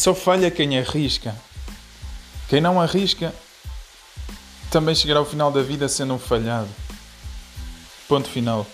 Só falha quem arrisca. Quem não arrisca também chegará ao final da vida sendo um falhado. Ponto final.